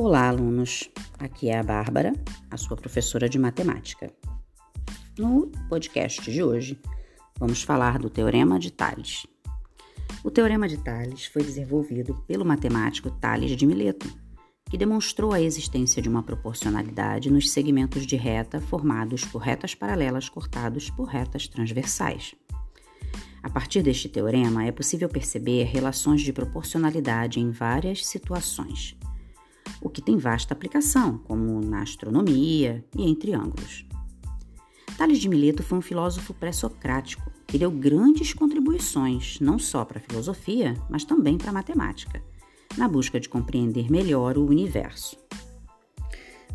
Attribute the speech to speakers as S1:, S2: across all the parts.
S1: Olá, alunos. Aqui é a Bárbara, a sua professora de matemática. No podcast de hoje, vamos falar do Teorema de Tales. O Teorema de Tales foi desenvolvido pelo matemático Tales de Mileto, que demonstrou a existência de uma proporcionalidade nos segmentos de reta formados por retas paralelas cortados por retas transversais. A partir deste teorema, é possível perceber relações de proporcionalidade em várias situações o que tem vasta aplicação, como na astronomia e em triângulos. Tales de Mileto foi um filósofo pré-socrático que deu grandes contribuições não só para a filosofia, mas também para a matemática, na busca de compreender melhor o universo.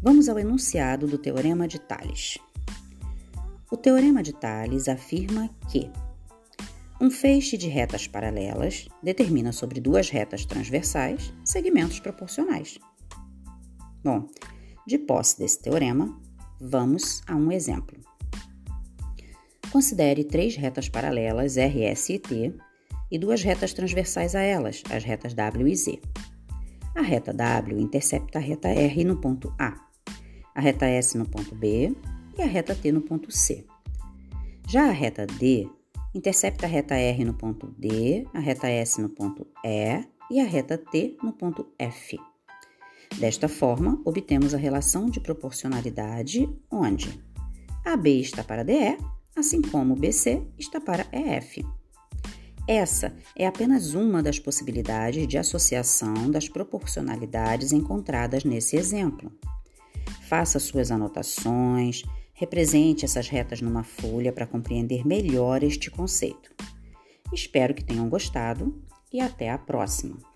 S1: Vamos ao enunciado do Teorema de Tales. O Teorema de Tales afirma que um feixe de retas paralelas determina sobre duas retas transversais segmentos proporcionais. Bom, de posse desse teorema, vamos a um exemplo. Considere três retas paralelas RS e T e duas retas transversais a elas, as retas W e Z. A reta W intercepta a reta R no ponto A, a reta S no ponto B e a reta T no ponto C. Já a reta D intercepta a reta R no ponto D, a reta S no ponto E e a reta T no ponto F. Desta forma, obtemos a relação de proporcionalidade onde AB está para DE, assim como BC está para EF. Essa é apenas uma das possibilidades de associação das proporcionalidades encontradas nesse exemplo. Faça suas anotações, represente essas retas numa folha para compreender melhor este conceito. Espero que tenham gostado e até a próxima!